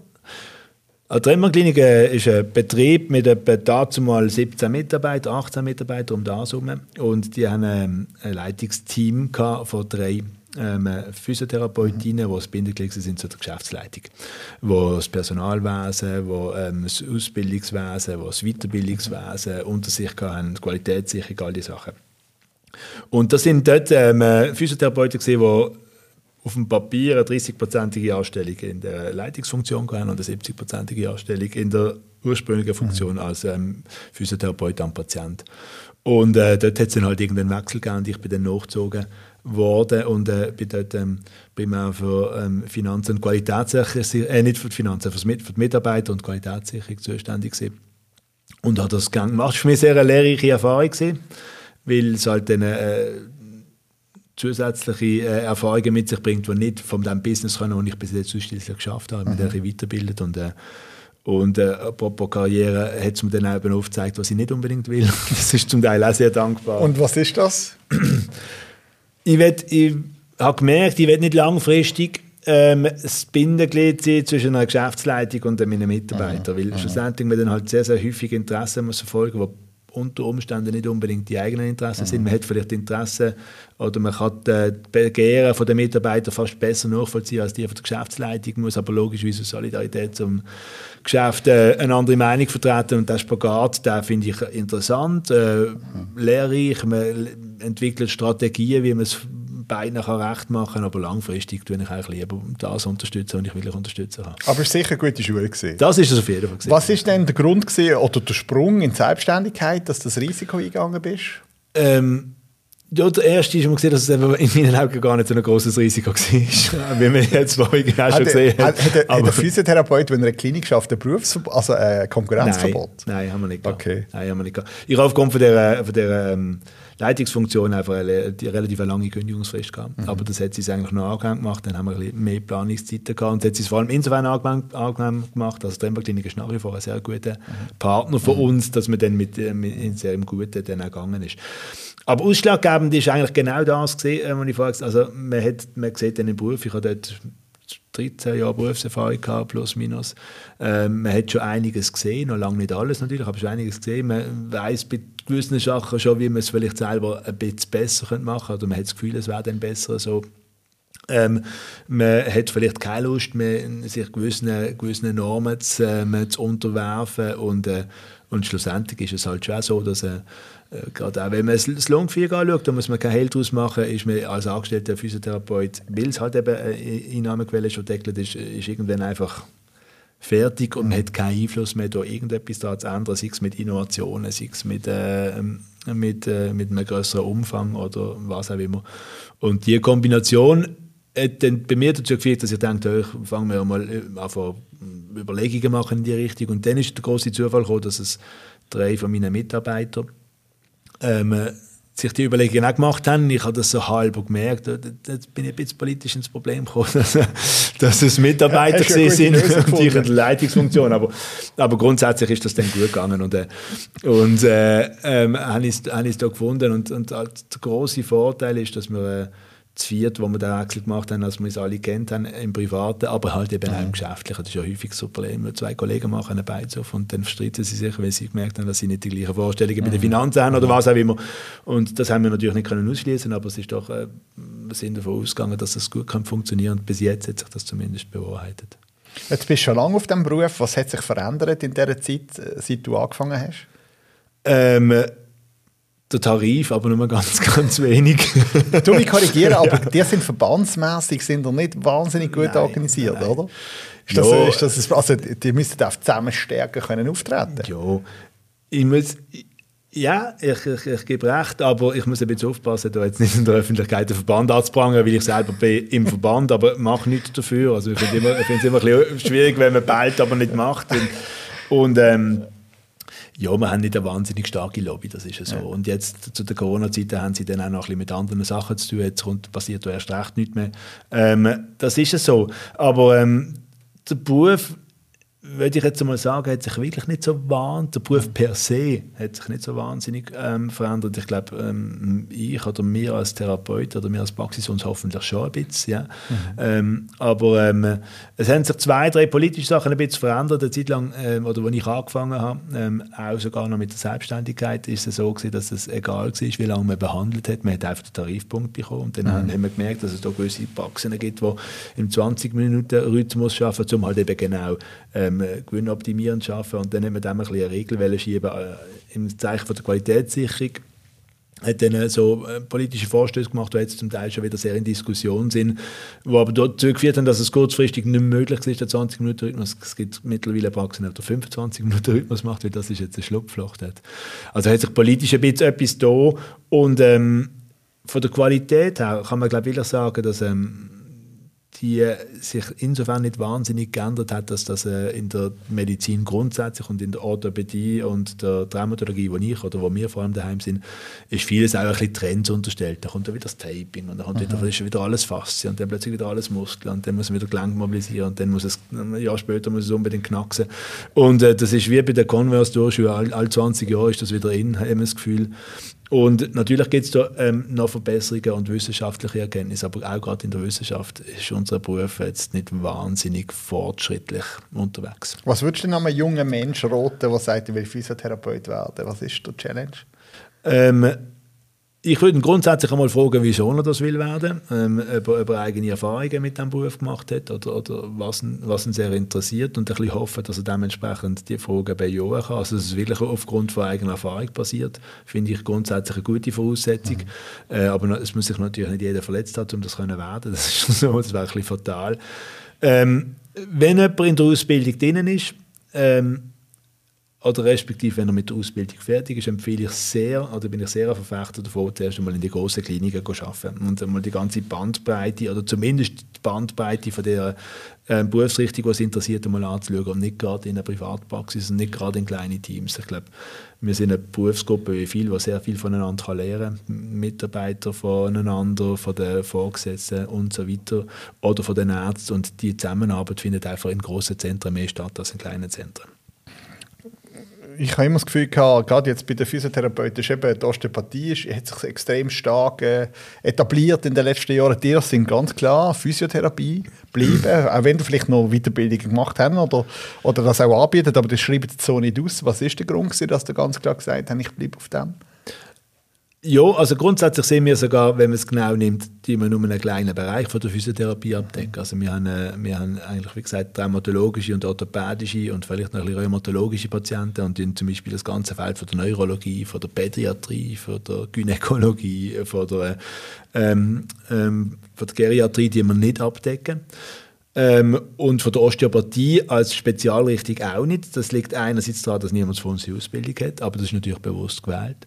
Die Tremmerklinik ist ein Betrieb mit etwa dazu mal 17 Mitarbeitern, 18 Mitarbeitern um das herum. Und die haben ein Leitungsteam von drei ähm, Physiotherapeutinnen, die das Bindeglied sind zu der Geschäftsleitung, wo das Personalwesen, wo ähm, das Ausbildungswesen, wo das Weiterbildungswesen unter sich haben, Qualitätssicherung, all diese Sachen. Und das sind dort ähm, Physiotherapeuten die auf dem Papier eine 30-prozentige Anstellung in der Leitungsfunktion haben und eine 70-prozentige Anstellung in der ursprünglichen Funktion als ähm, Physiotherapeut am Patient. Und äh, dort hat es dann halt irgendeinen Wechsel gegeben und ich bin dann nachgezogen worden und äh, bin dort ähm, auch für ähm, Finanzen und Qualitätssicherung, äh, nicht für die Finanzen, für, für die Mitarbeiter und Qualitätssicherung zuständig gewesen. Und habe das gemacht. Das war für mich sehr eine lehrreiche Erfahrung gewesen, weil es halt dann äh, zusätzliche äh, Erfahrungen mit sich bringt, die nicht von dem Business können, das ich bis jetzt ausschließlich geschafft habe, mhm. mich weiterbildet und äh, und äh, apropos Karriere hat es mir dann eben aufgezeigt, was ich nicht unbedingt will. Das ist zum Teil auch sehr dankbar. Und was ist das? ich, ich habe gemerkt, ich will nicht langfristig ähm, das Bindeglied sein zwischen einer Geschäftsleitung und meinen Mitarbeitern. Mhm. Weil mhm. schlussendlich man dann halt sehr, sehr häufig Interessen muss verfolgen muss, unter Umständen nicht unbedingt die eigenen Interessen mhm. sind. Man hat vielleicht Interessen oder man kann die Begehren der Mitarbeiter fast besser nachvollziehen als die von der Geschäftsleitung, muss aber logischerweise Solidarität zum Geschäft äh, eine andere Meinung vertreten und der Spagat, den finde ich interessant, äh, mhm. lehrreich, man entwickelt Strategien, wie man es beiden kann recht machen aber langfristig tue ich eigentlich lieber das unterstützen, was ich wirklich unterstützen habe. Aber es war sicher eine gute Schule. Gewesen. Das ist es auf jeden Fall. Gewesen. Was ist denn der Grund gewesen, oder der Sprung in die Selbstständigkeit, dass du das Risiko eingegangen bist? Ähm, ja, der erste ist, man gesehen, dass es in meinen Augen gar nicht so ein großes Risiko war, wie wir jetzt vorhin genau schon gesehen haben. Hat, hat, hat der Physiotherapeut, wenn er eine Klinik schafft, ein Berufsverbot, also ein Konkurrenzverbot? Nein, nein, haben wir nicht gehabt. Okay. Nein, haben wir nicht gehabt. Ich habe aufgrund von der, von der ähm, Leitungsfunktion einfach eine, die relativ lange Kündigungsfrist gehabt. Mhm. Aber das hat sie eigentlich noch angenehm gemacht. Dann haben wir ein bisschen mehr Planungszeiten gehabt. Und das hat sie vor allem insofern angenehm, gemacht. Also die Tremberklinik ist nach wie vor ein sehr guter mhm. Partner von mhm. uns, dass man dann mit, äh, mit in sehr Guten dann auch gegangen ist. Aber ausschlaggebend ist eigentlich genau das gesehen, äh, was ich vorher gesagt habe. Also man, hat, man sieht dann im Beruf, ich habe dort 13 Jahre Berufserfahrung gehabt, plus minus. Ähm, man hat schon einiges gesehen, noch lange nicht alles natürlich, aber schon einiges gesehen. Man weiß bei gewissen Sachen schon, wie man es vielleicht selber ein bisschen besser machen könnte. Oder man hat das Gefühl, es wäre dann besser so. Ähm, man hat vielleicht keine Lust mehr, sich gewissen, gewissen Normen zu, ähm, zu unterwerfen und, äh, und schlussendlich ist es halt schon so, dass äh, äh gerade auch wenn man das Longfear anschaut, da muss man kein Hehl draus machen, ist man als angestellter Physiotherapeut, weil es halt eben äh, Einnahmequelle schon deckelt ist, ist irgendwann einfach fertig und man hat keinen Einfluss mehr, da irgendetwas da zu ändern, sei es mit Innovationen, sei es mit, äh, mit, äh, mit einem größeren Umfang oder was auch immer. Und die Kombination hat dann bei mir dazu geführt, dass ich dachte, ich fange mir mal an Überlegungen machen in die Richtung. Und dann ist der große Zufall gekommen, dass es drei von meinen Mitarbeitern ähm, sich die Überlegungen auch gemacht haben. Ich habe das so halb gemerkt. Jetzt bin ich ein bisschen politisch ins Problem gekommen, dass, dass es Mitarbeiter ja, sind und ich eine Leitungsfunktion. Aber, aber grundsätzlich ist das dann gut gegangen. Und, äh, und äh, ähm, habe ich es da gefunden. Und, und der große Vorteil ist, dass wir äh, zu viert, wo wir den Wechsel gemacht haben, als wir uns alle kennt haben, im Privaten, aber halt eben auch im Geschäftlichen. Das ist ja häufig so ein Problem. Zwei Kollegen machen einen Beiz auf und dann verstreiten sie sich, weil sie gemerkt haben, dass sie nicht die gleichen Vorstellungen mhm. mit den Finanzen haben oder was auch immer. Und das haben wir natürlich nicht können ausschließen, aber es ist doch, äh, wir sind davon ausgegangen, dass das gut kann funktionieren und bis jetzt hat sich das zumindest bewahrheitet. Jetzt bist du schon lange auf dem Beruf. Was hat sich verändert in der Zeit, äh, seit du angefangen hast? Ähm, der Tarif, aber nur ganz, ganz wenig. du mich korrigieren, aber ja. die sind verbandsmäßig sind nicht wahnsinnig gut nein, organisiert, nein. oder? Ist das, ja. ist das, also die müssen auch zusammen stärker können auftreten. Ja, ich muss, ja, ich, ich, ich, gebe recht, aber ich muss ein bisschen aufpassen, da jetzt nicht in der Öffentlichkeit den Verband anzuprangern, weil ich selber bin im Verband, aber mache nichts dafür. Also ich finde es immer, immer ein bisschen schwierig, wenn man beilt, aber nicht macht. Und, und ähm, ja, wir haben nicht eine wahnsinnig starke Lobby, das ist ja so. Ja. Und jetzt zu der Corona-Zeit haben sie dann auch noch ein bisschen mit anderen Sachen zu tun. Jetzt kommt, passiert da erst recht nichts mehr. Ähm, das ist ja so. Aber ähm, der Beruf, würde ich jetzt mal sagen, hat sich wirklich nicht so wahnsinnig, der Beruf per se hat sich nicht so wahnsinnig ähm, verändert. Ich glaube, ähm, ich oder wir als Therapeut oder wir als Praxis uns hoffentlich schon ein bisschen. Ja. Mhm. Ähm, aber ähm, es haben sich zwei, drei politische Sachen ein bisschen verändert. Eine Zeit lang, ähm, oder als ich angefangen habe, ähm, auch sogar noch mit der Selbstständigkeit, ist es so gewesen, dass es egal war, wie lange man behandelt hat. Man hat einfach den Tarifpunkt bekommen. Und dann mhm. haben wir gemerkt, dass es da gewisse Praxen gibt, die im 20-Minuten-Rhythmus arbeiten, um halt eben genau ähm, Gewinn optimieren arbeiten. Und dann haben wir dem ein bisschen eine Regel schieben äh, im Zeichen von der Qualitätssicherung hat dann äh, so äh, politische Vorstöße gemacht, die jetzt zum Teil schon wieder sehr in Diskussion sind, wo aber dazu geführt haben, dass es kurzfristig nicht möglich ist, der 20-Minuten-Rhythmus. Es gibt mittlerweile Praxen, die 25-Minuten-Rhythmus macht, weil das ist jetzt ein Schlupfloch. Dort. Also hat sich politisch ein bisschen etwas da und ähm, von der Qualität her kann man glaube ich sagen, dass ähm, die sich insofern nicht wahnsinnig geändert hat, dass das äh, in der Medizin grundsätzlich und in der Orthopädie und der Traumatologie, wo ich oder wo wir vor allem daheim sind, ist vieles auch ein bisschen Trends unterstellt. Da kommt dann wieder das Taping und dann kommt wieder, ist wieder alles Faszien und dann plötzlich wieder alles Muskel und dann muss man wieder Gelenk mobilisieren und dann muss es, ein Jahr später muss es unbedingt knacksen. Und äh, das ist wie bei der Converse-Durchschule, all, all 20 Jahre ist das wieder in, haben wir das Gefühl. Und natürlich gibt es da ähm, noch Verbesserungen und wissenschaftliche Erkenntnisse, aber auch gerade in der Wissenschaft ist unser Beruf jetzt nicht wahnsinnig fortschrittlich unterwegs. Was würdest du einem jungen Menschen raten, der sagt, ich will Physiotherapeut werden? Was ist der Challenge? Ähm, ich würde ihn grundsätzlich einmal fragen, wieso er das will werden, ähm, ob, er, ob, er, eigene Erfahrungen mit diesem Beruf gemacht hat oder, oder was, ihn, was ihn sehr interessiert und ein bisschen hoffen, dass er dementsprechend die Fragen bejahen kann. Also es wirklich aufgrund von eigener Erfahrung passiert, finde ich grundsätzlich eine gute Voraussetzung. Mhm. Äh, aber es muss sich natürlich nicht jeder verletzt haben, um das zu werden. Das ist so, das wäre ein bisschen fatal. Ähm, wenn jemand in der Ausbildung drin ist, ähm, oder respektive, wenn er mit der Ausbildung fertig ist, empfehle ich sehr, oder bin ich sehr ein Verfechter davon, zuerst einmal in die großen Kliniken zu arbeiten und einmal die ganze Bandbreite, oder zumindest die Bandbreite von der äh, Berufsrichtung, was interessiert, einmal anzuschauen und nicht gerade in einer Privatpraxis und nicht gerade in kleinen Teams. Ich glaube, wir sind eine Berufsgruppe wie viel, die sehr viel voneinander lernen kann. Mitarbeiter voneinander, von den Vorgesetzten und so weiter oder von den Ärzten und die Zusammenarbeit findet einfach in großen Zentren mehr statt als in kleinen Zentren ich habe immer das Gefühl gehabt, gerade jetzt bei den Physiotherapeuten, ist eben die Osteopathie ist, hat sich extrem stark äh, etabliert in den letzten Jahren. Die sind ganz klar Physiotherapie bleiben, auch wenn du vielleicht noch Weiterbildungen gemacht hast oder, oder das auch anbietet, aber das schreibt jetzt so nicht aus. Was ist der Grund, dass du ganz klar gesagt hast, ich bleibe auf dem? Ja, also grundsätzlich sehen wir sogar, wenn man es genau nimmt, die wir nur einen kleinen Bereich von der Physiotherapie abdecken. Also wir haben, äh, wir haben eigentlich, wie gesagt, traumatologische und orthopädische und vielleicht noch ein bisschen rheumatologische Patienten und dann zum Beispiel das ganze Feld von der Neurologie, von der Pädiatrie, von der Gynäkologie, von der, ähm, ähm, von der Geriatrie, die wir nicht abdecken. Ähm, und von der Osteopathie als Spezialrichtung auch nicht. Das liegt einerseits daran, dass niemand von uns die Ausbildung hat, aber das ist natürlich bewusst gewählt.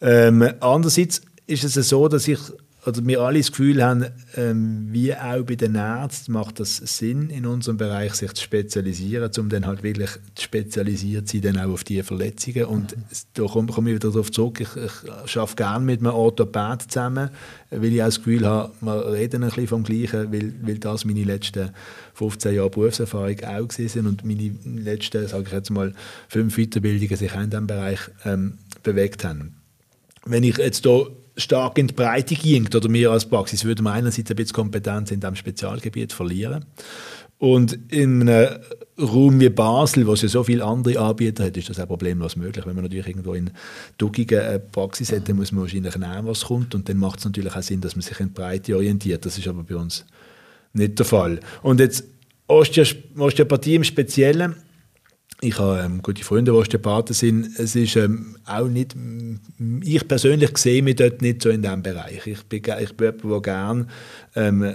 Ähm, andererseits ist es so, dass ich oder wir alle das Gefühl haben, ähm, wie auch bei den Ärzten macht das Sinn, in unserem Bereich sich zu spezialisieren, um dann halt wirklich spezialisiert zu sein, dann auch auf diese Verletzungen. Und mhm. da komme komm ich wieder darauf zurück, ich, ich arbeite gerne mit einem Orthopäd zusammen, weil ich auch das Gefühl habe, wir reden ein bisschen vom Gleichen, weil, weil das meine letzten 15 Jahre Berufserfahrung auch gewesen und meine letzten, sage ich jetzt mal, fünf Weiterbildungen sich auch in diesem Bereich ähm, bewegt haben wenn ich jetzt hier stark in die Breite ging, oder wir als Praxis, würden wir einerseits ein bisschen Kompetenz in diesem Spezialgebiet verlieren. Und in einem Raum wie Basel, wo es ja so viele andere Anbieter hat, ist das auch problemlos möglich. Wenn man natürlich irgendwo in Duckingen eine Praxis hat, dann muss man wahrscheinlich nehmen, was kommt. Und dann macht es natürlich auch Sinn, dass man sich in die Breite orientiert. Das ist aber bei uns nicht der Fall. Und jetzt Osteopathie im Speziellen ich habe ähm, gute Freunde, die Osteopathen sind. Es ist ähm, auch nicht, ich persönlich sehe mich dort nicht so in diesem Bereich. Ich bin, ich bin jemand, der gerne ähm,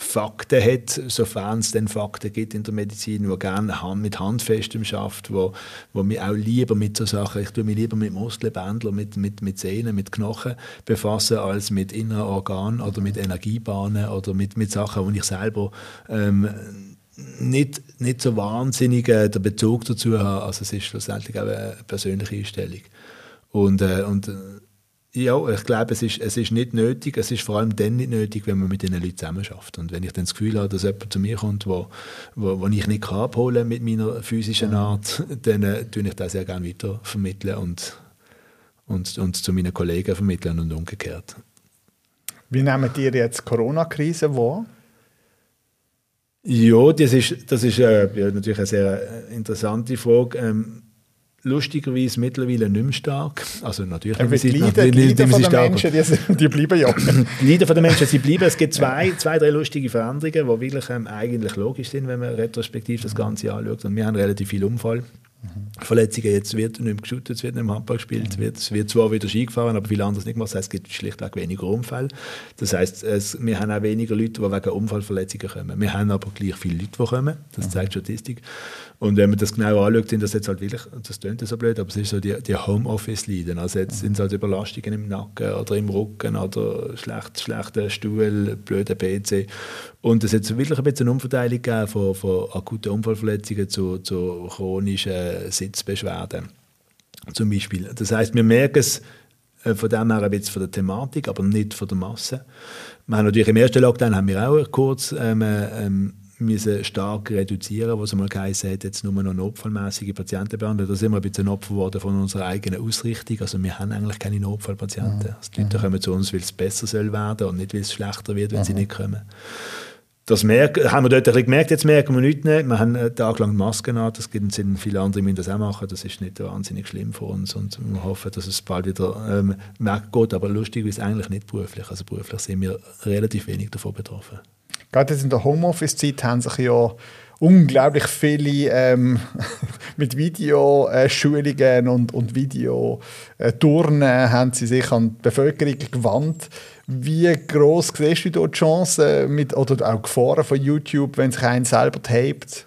Fakten hat, sofern es denn Fakten gibt in der Medizin, wo gerne mit Handfestem schafft, wo, wo mich auch lieber mit so Sachen, ich tue mich lieber mit Muskelbändern, mit, mit, mit Sehnen, mit Knochen befassen, als mit inneren Organen oder mit Energiebahnen oder mit, mit Sachen, wo ich selber ähm, nicht, nicht so wahnsinnig äh, den Bezug dazu haben. Also es ist schlussendlich auch eine persönliche Einstellung. Und, äh, und äh, Ja, ich glaube, es ist, es ist nicht nötig. Es ist vor allem dann nicht nötig, wenn man mit diesen Leuten zusammen schafft. Und wenn ich dann das Gefühl habe, dass jemand zu mir kommt, wo, wo, wo ich nicht kann abholen mit meiner physischen Art, dann äh, tue ich das sehr gerne weiter vermitteln und, und, und zu meinen Kollegen vermitteln und umgekehrt. Wie nehmen ihr jetzt die Corona-Krise wahr? Ja, das ist, das ist äh, ja, natürlich eine sehr interessante Frage. Ähm, lustigerweise mittlerweile nicht mehr stark. Also natürlich ja, die Leiden, die Leiden von den Menschen, die, die, bleiben ja. die Leiden von den Menschen, sie bleiben. Es gibt zwei, zwei drei lustige Veränderungen, die wirklich ähm, eigentlich logisch sind, wenn man retrospektiv das Ganze anschaut. Und wir haben relativ viel Unfall. Verletzungen, jetzt wird nicht mehr geshootet, es wird nicht mehr Handball gespielt, mhm. wird, es wird zwar wieder Ski gefahren, aber viel anderes nicht gemacht. Das heißt, es gibt schlichtweg weniger Unfälle. Das heißt, es, wir haben auch weniger Leute, die wegen Unfallverletzungen kommen. Wir haben aber gleich viele Leute, die kommen. Das mhm. zeigt Statistik. Und wenn man das genau anschaut, sind das jetzt halt wirklich, das klingt so blöd, aber es ist so die, die Homeoffice-Leiden. Also jetzt sind es halt Überlastungen im Nacken oder im Rücken oder schlecht, schlechter Stuhl, blöder PC. Und es hat wirklich ein bisschen eine Umverteilung gegeben von, von akuten Unfallverletzungen zu, zu chronischen Sitzbeschwerden. Zum Beispiel. Das heißt, wir merken es äh, von dem her ein bisschen von der Thematik, aber nicht von der Masse. Wir haben natürlich im ersten Lockdown haben wir auch kurz ähm, ähm, müssen stark reduzieren, was einmal geheißen hat, jetzt nur noch notfallmäßige Patienten behandeln. Da sind wir ein bisschen Opfer geworden von unserer eigenen Ausrichtung. Also wir haben eigentlich keine Notfallpatienten. Also die Leute kommen zu uns, weil es besser soll werden und nicht, weil es schlechter wird, wenn sie nicht kommen. Das merken, haben wir dort ein bisschen gemerkt, jetzt merken wir nichts mehr. Wir haben einen Tag lang Masken an, das gibt Sinn, viele andere müssen das auch machen, das ist nicht wahnsinnig schlimm für uns und wir hoffen, dass es bald wieder ähm, weggeht, aber lustig ist eigentlich nicht beruflich, also beruflich sind wir relativ wenig davon betroffen. Gerade jetzt in der Homeoffice-Zeit haben sich ja unglaublich viele ähm, mit Videoschulungen äh, und, und Videoturnen äh, haben sie sich an die Bevölkerung gewandt. Wie groß siehst du dort die Chancen mit, oder auch Gefahren von YouTube, wenn sich einen selber tapet?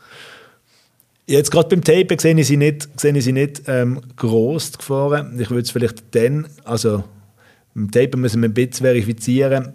Jetzt gerade beim Tapen sehe ich sie nicht, sehe ich sie nicht ähm, gross, Gefahren. Ich würde es vielleicht dann, also beim Tapen müssen wir ein bisschen verifizieren,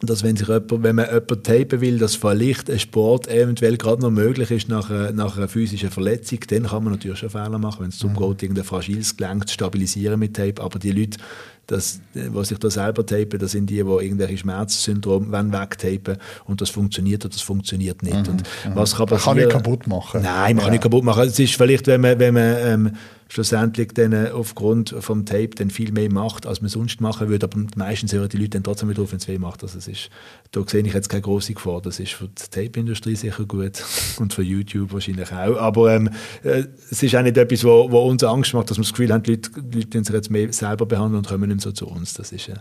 dass wenn, sich jemand, wenn man jemanden tapen will, dass vielleicht ein Sport eventuell gerade noch möglich ist nach einer, nach einer physischen Verletzung, dann kann man natürlich schon Fehler machen, wenn es darum mhm. geht, irgendein fragiles Gelenk zu stabilisieren mit Tape. Aber die Leute, das, die sich da selber tapen, das sind die, die irgendwelche Schmerzsyndrome wegtapen und das funktioniert oder das funktioniert nicht. Mhm. Und mhm. was kann? Man kann nicht kaputt machen. Nein, man ja. kann nicht kaputt machen. Es ist vielleicht, wenn man, wenn man ähm, schlussendlich dann äh, aufgrund vom Tape dann viel mehr macht, als man sonst machen würde. Aber meistens hören die Leute dann trotzdem wieder auf, wenn es weh macht. Also es ist, da sehe ich jetzt keine große Gefahr. Das ist für die Tape-Industrie sicher gut und für YouTube wahrscheinlich auch. Aber ähm, äh, es ist auch nicht etwas, wo, wo uns Angst macht, dass wir das Gefühl haben, die Leute, die Leute sich jetzt mehr selber behandeln und kommen nicht so zu uns. Das ist äh,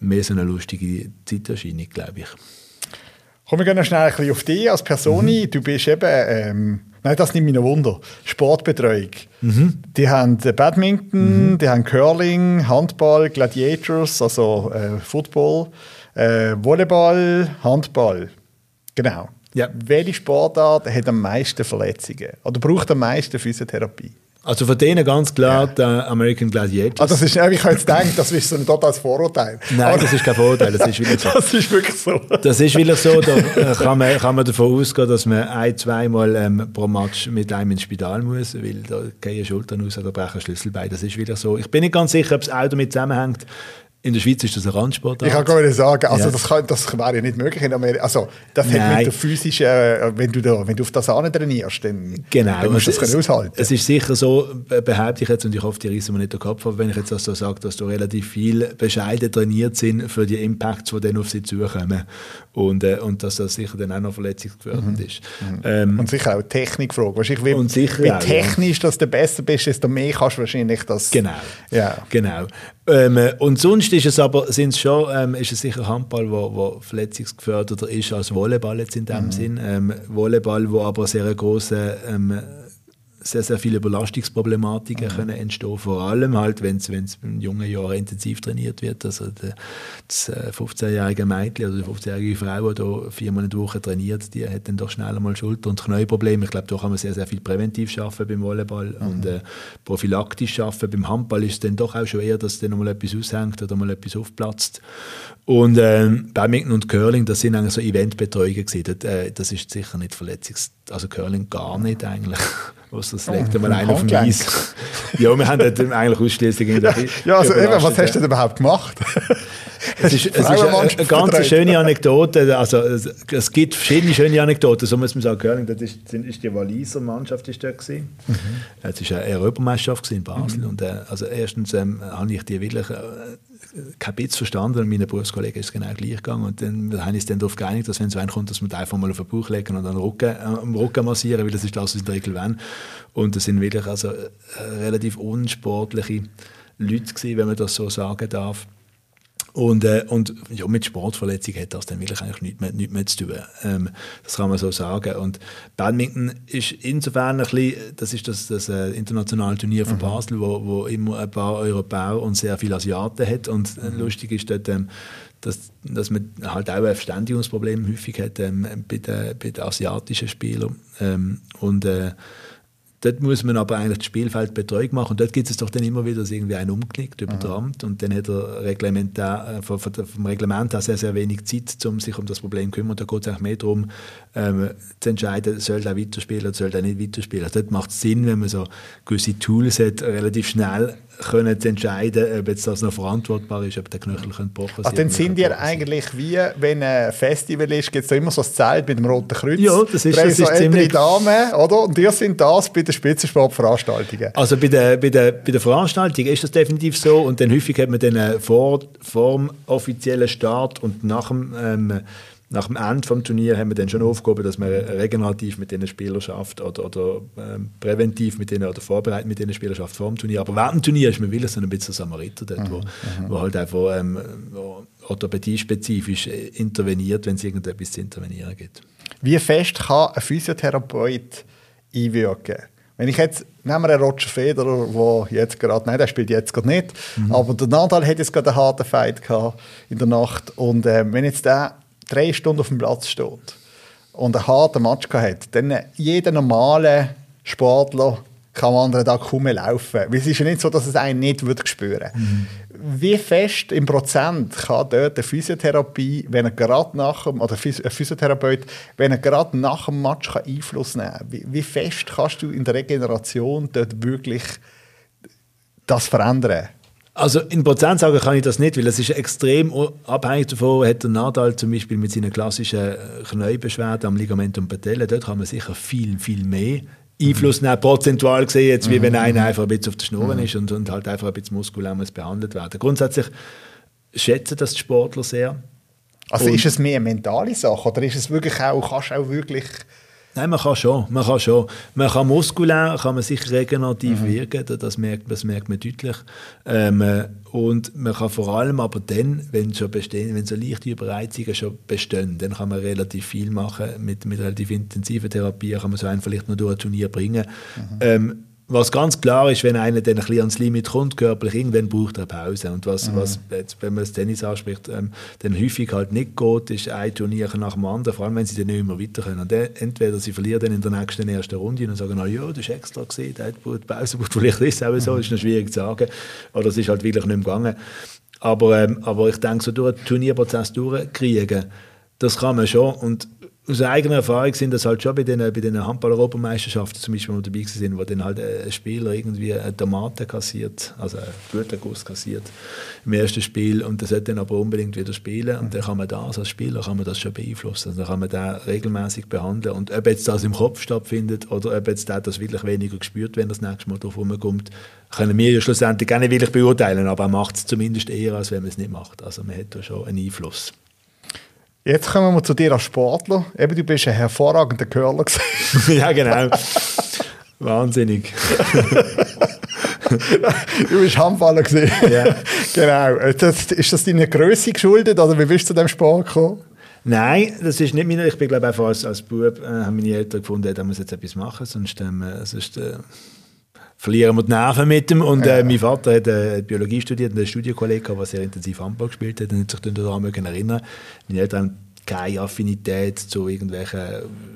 mehr so eine lustige Zeiterscheinung, glaube ich. Kommen wir noch schnell ein bisschen auf dich als Person. Mhm. Du bist eben ähm Nein, das nimmt mich noch Wunder. Sportbetreuung. Mhm. Die haben Badminton, mhm. die haben Curling, Handball, Gladiators, also äh, Football, äh, Volleyball, Handball. Genau. Ja. Welche Sportart hat am meisten Verletzungen oder braucht am meisten Physiotherapie? Also von denen ganz klar der American Gladiators. Also das ist, ich habe jetzt gedacht, das ist so ein totales Vorurteil. Nein, Aber das ist kein Vorurteil, das ist wirklich so. das ist wirklich so. Das ist wirklich so, da äh, kann man, kann man davon ausgehen, dass man ein-, zweimal ähm, pro Match mit einem ins Spital muss, weil da gehen Schultern aus oder brechen Schlüsselbein. Das ist wieder so. Ich bin nicht ganz sicher, ob es auch damit zusammenhängt, in der Schweiz ist das ein Randsport. Ich kann gar nicht sagen, also ja. das, kann, das wäre ja nicht möglich in Amerika. Also das Nein. hat mit der physischen, äh, wenn du, da, wenn du auf das an trainierst, dann, genau. dann musst du das es, aushalten. Es ist sicher so, behaupte ich jetzt, und ich hoffe, die reißen mir nicht den Kopf ab, wenn ich jetzt so sage, dass du relativ viel bescheiden trainiert sind für die Impacts, die dann auf sie zukommen. Und, äh, und dass das sicher dann auch noch verletzungsgefährdend mhm. ist. Mhm. Ähm, und sicher auch Technikfrage. Weißt, ich, wie, und sicher wie auch, technisch dass du besser bist, desto mehr kannst du wahrscheinlich das... Genau. Ja. genau. Ähm, und sonst ist es aber, sind es schon, ähm, ist es sicher Handball, wo, wo verletzungsgeförderter ist als Volleyball jetzt in dem mhm. Sinn. Ähm, Volleyball, wo aber sehr große ähm, sehr, sehr viele Belastungsproblematiken mhm. können entstehen, vor allem halt, wenn es in jungen Jahren intensiv trainiert wird. Also das 15-jährige äh, Mädchen oder die 15-jährige Frau, die viermal in der Woche trainiert, die hat dann doch schneller mal Schulter- und Knieprobleme. Ich glaube, da kann man sehr, sehr viel präventiv schaffen beim Volleyball mhm. und äh, prophylaktisch schaffen. Beim Handball ist es dann doch auch schon eher, dass dann mal etwas aushängt oder mal etwas aufplatzt. Und äh, Badminton und Curling, das sind eigentlich so Eventbetreuungen gewesen. Das, äh, das ist sicher nicht verletzungs... Also Curling gar nicht eigentlich. Was das legt oh, mal einer auf dem Eis. Ja, wir haben dort eigentlich ausschließlich Ja, also eben, was hast du denn überhaupt gemacht? Es ist, es ist eine, eine ganz schöne Anekdote. Also, es, es, gibt verschiedene schöne Anekdoten. So muss man sagen, das ist, ist die Walliser Mannschaft ist dort gewesen. Mhm. Es war eine Europameisterschaft in Basel. Mhm. Und, äh, also erstens ähm, habe ich die wirklich äh, kein bisschen verstanden und meinen Berufskollegen ist genau gleich gegangen. Und dann haben wir uns dann darauf geeinigt, dass wenn so ein kommt, dass wir einfach mal auf den Bauch legen und dann Rücken, äh, am Rücken massieren, weil das ist das, was in der Regel wollen. Und das sind wirklich also, äh, relativ unsportliche Leute gewesen, wenn man das so sagen darf. Und, äh, und ja, mit Sportverletzung hat das dann wirklich eigentlich nichts mehr, nichts mehr zu tun. Ähm, das kann man so sagen. Und Badminton ist insofern ein bisschen, das ist das, das äh, internationale Turnier von mhm. Basel, wo, wo immer ein paar Europäer und sehr viele Asiaten hat. Und äh, mhm. lustig ist dort, ähm, dass, dass man halt auch ein Verständigungsproblem häufig hat ähm, bei, den, bei den asiatischen Spielern. Ähm, und äh, Dort muss man aber eigentlich das Spielfeldbetreuung machen. Und dort gibt es doch dann immer wieder, dass irgendwie ein umknickt über mhm. Und dann hat er reglementär, äh, vom, Reglement her sehr, sehr wenig Zeit, um sich um das Problem zu kümmern. Da geht es eigentlich mehr darum, ähm, zu entscheiden, soll er weiterspielen oder soll er nicht weiterspielen. Also dort macht es Sinn, wenn man so gewisse Tools hat, relativ schnell können zu entscheiden, ob jetzt das noch verantwortbar ist, ob der Knöchel gebrochen Ach, Dann sind ihr eigentlich wie, wenn ein Festival ist, gibt es immer so ein Zelt mit dem Roten Kreuz. Ja, das ist, das so ist ziemlich... Damen, oder? Und ihr sind das bei den Spitzensportveranstaltungen. Also bei den bei der, bei der Veranstaltungen ist das definitiv so und dann häufig hat man dann vor, vor dem offiziellen Start und nach dem ähm, nach dem Ende des Turniers haben wir dann schon aufgehoben, dass man regenerativ mit diesen Spielern schafft oder, oder ähm, präventiv mit denen oder vorbereitet mit diesen Spielern schafft vor dem Turnier. Aber während dem Turnier ist man will so ein bisschen Samariter dort, mhm. wo, mhm. wo halt einfach ähm, orthopädiespezifisch interveniert, wenn es irgendetwas zu intervenieren gibt. Wie fest kann ein Physiotherapeut einwirken? Wenn ich jetzt, nehmen wir einen Roger Federer, der jetzt gerade, nein, der spielt jetzt gerade nicht, mhm. aber der Nadal hat jetzt gerade einen harten Fight gehabt in der Nacht und äh, wenn jetzt der drei Stunden auf dem Platz steht und einen harten Match hat, dann jeder normale Sportler kann am anderen Tag kaum mehr laufen. Weil es ist ja nicht so, dass es einen nicht wird spüren mhm. Wie fest im Prozent kann dort eine Physiotherapie, wenn er gerade nach dem, oder ein Physiotherapeut, wenn er gerade nach dem Match kann Einfluss nehmen kann? Wie, wie fest kannst du in der Regeneration dort wirklich das verändern? Also in Prozent sagen kann ich das nicht, weil es ist extrem abhängig davon, hat der Nadal zum Beispiel mit seinen klassischen äh, Knäuelbeschwerden am Ligamentum Patella, dort kann man sicher viel, viel mehr Einfluss nehmen, prozentual gesehen, jetzt, wie wenn mhm. einer einfach ein bisschen auf der Schnur mhm. ist und, und halt einfach ein bisschen muskulär muss behandelt werden. Grundsätzlich schätzen das die Sportler sehr. Also und ist es mehr eine mentale Sache oder ist es wirklich auch, kannst du auch wirklich Nein, man kann schon. Man kann schon. Man kann muskulär kann man sich regenerativ mhm. wirken, das merkt, das merkt man deutlich. Ähm, und man kann vor allem aber dann, wenn schon bestehen, wenn so leichte Überreizungen schon bestehen, dann kann man relativ viel machen. Mit, mit relativ intensiven Therapien kann man so einen vielleicht noch durch ein Turnier bringen. Mhm. Ähm, was ganz klar ist, wenn einer dann ein bisschen ans Limit kommt, körperlich, irgendwann braucht er Pause. Und was, mhm. was jetzt, wenn man das Tennis anspricht, ähm, dann häufig halt nicht geht, ist ein Turnier nach dem anderen, vor allem wenn sie dann nicht mehr weiter können. Und entweder sie verlieren dann in der nächsten ersten Runde und sagen, na ja, du hast extra gesehen, der hat gut Pause gebraucht. Vielleicht ist es auch so, mhm. ist noch schwierig zu sagen. Oder es ist halt wirklich nicht mehr gegangen. Aber, ähm, aber ich denke, so durch einen Turnierprozess durchkriegen, das kann man schon. Und aus eigener Erfahrung sind das halt schon bei den, bei den Handball-Europameisterschaften zum Beispiel, wo dabei sind, wo dann halt ein Spieler irgendwie eine Tomate kassiert, also einen Bluterguss kassiert im ersten Spiel und der sollte dann aber unbedingt wieder spielen und dann kann man das als Spieler kann man das schon beeinflussen. Also dann kann man den regelmäßig behandeln und ob jetzt das im Kopf stattfindet oder ob jetzt der das wirklich weniger gespürt, wenn das nächste Mal drauf kommt, können wir ja schlussendlich nicht wirklich beurteilen, aber er macht es zumindest eher, als wenn man es nicht macht. Also man hat da schon einen Einfluss. Jetzt kommen wir zu dir als Sportler. Eben, du bist ein hervorragender Curler. ja, genau. Wahnsinnig. du bist Handballer gesehen. Ja. genau. Das, ist das deine Größe geschuldet oder wie bist du zu dem Sport gekommen? Nein, das ist nicht meine. Ich bin glaube einfach als, als Bub äh, haben meine Eltern gefunden, da muss jetzt etwas machen, sonst, ähm, sonst äh, verlieren wir die Nerven mit ihm. Und äh, mein Vater hat äh, Biologie studiert und einen Studienkollegen, der sehr intensiv Handball gespielt hat und hat sich daran erinnern Meine Eltern haben keine Affinität zu irgendwelchen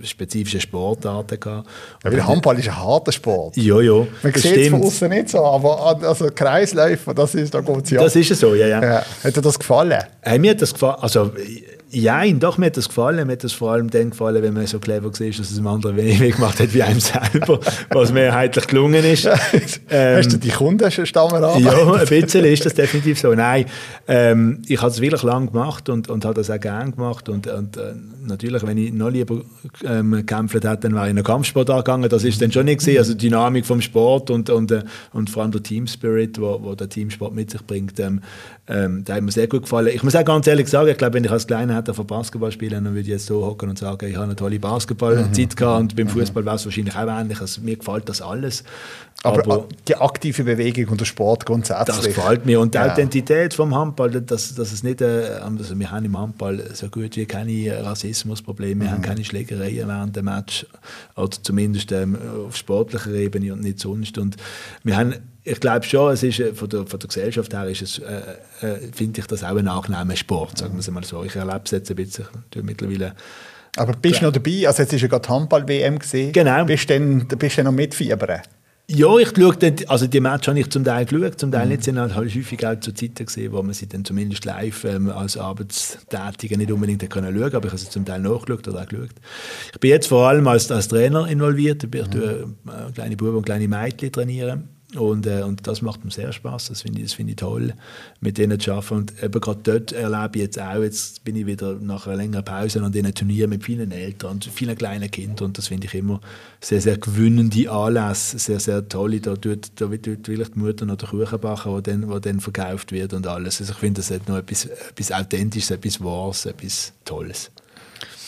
spezifischen Sportarten gehabt. Ja, weil Handball ist ein harter Sport. Ja, ja. Man sieht es von außen nicht so, aber also Kreisläufer, das ist, da geht ja. Das ist so, ja, ja. ja. Hat dir das gefallen? Hey, mir hat das gefallen. Also, ja, doch, mir hat das gefallen. Mir hat das vor allem dann gefallen, wenn man so clever war, dass es einem anderen weniger gemacht hat wie einem selber, was mehrheitlich gelungen ist. ähm, Hast du die Kundenstammer an? Ja, ein bisschen ist das definitiv so. Nein, ähm, ich habe es wirklich lange gemacht und, und habe das auch gerne gemacht. Und, und äh, natürlich, wenn ich noch lieber ähm, gekämpft hätte, dann wäre ich in einen Kampfsport angegangen. Das ist dann schon nicht gesehen. Also die Dynamik vom Sport und, und, äh, und vor allem der Team Spirit, wo, wo der Teamsport mit sich bringt, ähm, ähm, der hat mir sehr gut gefallen. Ich muss auch ganz ehrlich sagen, ich glaube, wenn ich als Kleiner hätte von Basketball spielen, dann würde ich jetzt so hocken und sagen, ich habe eine tolle Basketballzeit mhm. gehabt und beim mhm. Fußball wäre es wahrscheinlich auch ähnlich. Also, mir gefällt das alles. Aber, aber, die aktive Bewegung und der Sport grundsätzlich. Das gefällt mir. Und die ja. Identität vom Handball, dass, dass es nicht, äh, also wir haben im Handball so gut wie keine Rassismusprobleme, wir mhm. haben keine Schlägereien während dem Match, oder zumindest ähm, auf sportlicher Ebene und nicht sonst. Und wir haben ich glaube schon, es ist, äh, von, der, von der Gesellschaft her ist es, äh, äh, finde ich das auch ein angenehmer Sport, sagen wir es mal so. Ich erlebe es jetzt ein bisschen mittlerweile. Aber bist du noch dabei? Also jetzt ist ja gerade Handball-WM gesehen. Genau. Bist du denn, bist du noch mitfiebern? Ja, ich schaue dann, also die Matches habe ich zum Teil geschaut, zum Teil mhm. nicht, sind halt häufig auch zu Zeiten gesehen, wo man sie dann zumindest live ähm, als Arbeitstätige nicht unbedingt können schauen, aber ich habe sie zum Teil nachgeschaut oder auch geschaut. Ich bin jetzt vor allem als, als Trainer involviert, ich mhm. äh, kleine Buben und kleine Mädchen trainieren und, äh, und das macht mir sehr Spaß. Das finde ich, find ich toll, mit denen zu arbeiten. Und eben gerade dort erlebe ich jetzt auch, jetzt bin ich wieder nach einer längeren Pause an diesen Turnieren mit vielen Eltern und vielen kleinen Kindern. Und das finde ich immer sehr, sehr gewinnende Anlässe, sehr, sehr toll. Da tut, da wird vielleicht die Mutter noch den Kuchen backen, der dann, dann verkauft wird und alles. Also ich finde, das hat noch etwas, etwas Authentisches, etwas Wahres, etwas Tolles.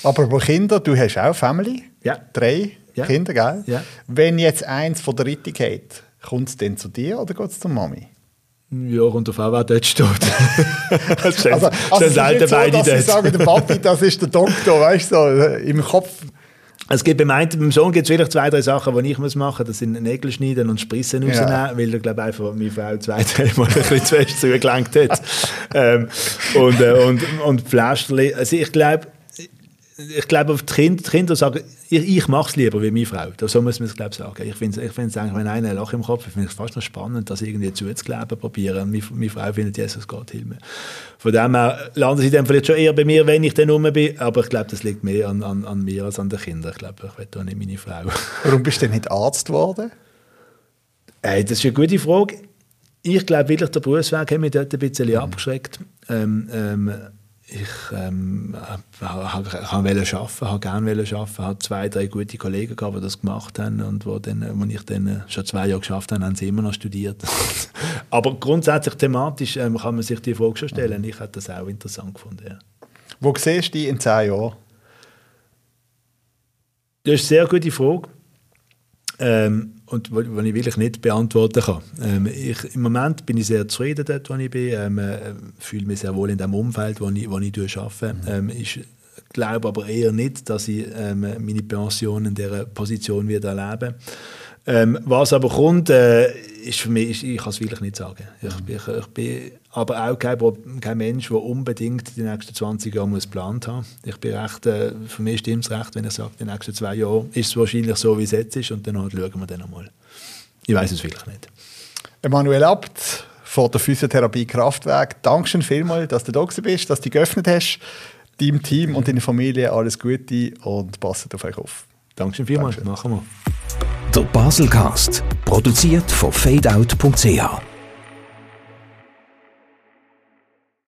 Aber bei Kindern, du hast auch Family? Ja. Drei ja. Kinder, gell? Ja. Wenn jetzt eins von der Ritte geht, Kommt es denn zu dir oder geht es zur Mami? Ja, und auf wer dort steht. das also, also es ist so, dass sie sagen, der Papi, das ist der Doktor, weißt du, so, im Kopf. Es gibt beim, einen, beim Sohn gibt es vielleicht zwei, drei Sachen, die ich muss machen muss. Das sind Nägel schneiden und Sprissen rausnehmen, ja. weil er, glaube einfach meine Frau zwei, drei Mal ein bisschen zu fest zugelenkt hat. ähm, und, äh, und, und Pflasterli. Also ich glaube, ich glaube, die Kinder, die Kinder sagen, ich, ich mache es lieber wie meine Frau. So muss man es, glaube ich, sagen. Ich finde es ich eigentlich, wenn einer ein Loch im Kopf finde ich es fast noch spannend, das irgendwie zuzukleben probieren. Meine, meine Frau findet, Jesus Gott, hilf mir. Von dem her landen sie dann vielleicht schon eher bei mir, wenn ich dann rum bin, aber ich glaube, das liegt mehr an, an, an mir als an den Kindern. Ich glaube, ich will da nicht meine Frau. Warum bist du denn nicht Arzt geworden? Hey, das ist eine gute Frage. Ich glaube wirklich, der Berufsweg hat mich dort ein bisschen mhm. abgeschreckt. Ähm, ähm, ich ähm, wollte arbeiten, habe gerne arbeiten, habe zwei, drei gute Kollegen gehabt, die das gemacht haben und wo, dann, wo ich dann schon zwei Jahre geschafft habe, haben sie immer noch studiert. Aber grundsätzlich thematisch ähm, kann man sich die Frage schon stellen. Ich hätte das auch interessant gefunden. Ja. Wo siehst du dich in zehn Jahren? Das ist eine sehr gute Frage. Ähm, und was ich wirklich nicht beantworten kann. Ähm, ich, Im Moment bin ich sehr zufrieden dort, wo ich bin. Ähm, äh, fühle mich sehr wohl in dem Umfeld, wo ich, wo ich arbeite. Mhm. Ähm, ich glaube aber eher nicht, dass ich ähm, meine Pension in dieser Position wieder erlebe. Ähm, was aber kommt, äh, ist für mich, ich kann es wirklich nicht sagen. Ich, mhm. ich, ich bin aber auch kein, kein Mensch, der unbedingt die nächsten 20 Jahre muss geplant haben. Ich bin recht, äh, für mich stimmt es recht, wenn ich sage, die nächsten zwei Jahre ist es wahrscheinlich so, wie es jetzt ist und dann schauen wir dann nochmal. Ich weiß es wirklich nicht. Emanuel Abt von der Physiotherapie Kraftwerk, danke vielmals, dass du da bist, dass du geöffnet hast. Deinem Team und deiner Familie alles Gute und passt auf euch auf. Dankeschön vielmals, Dankeschön. machen wir. Der Baselcast, produziert von fadeout.ch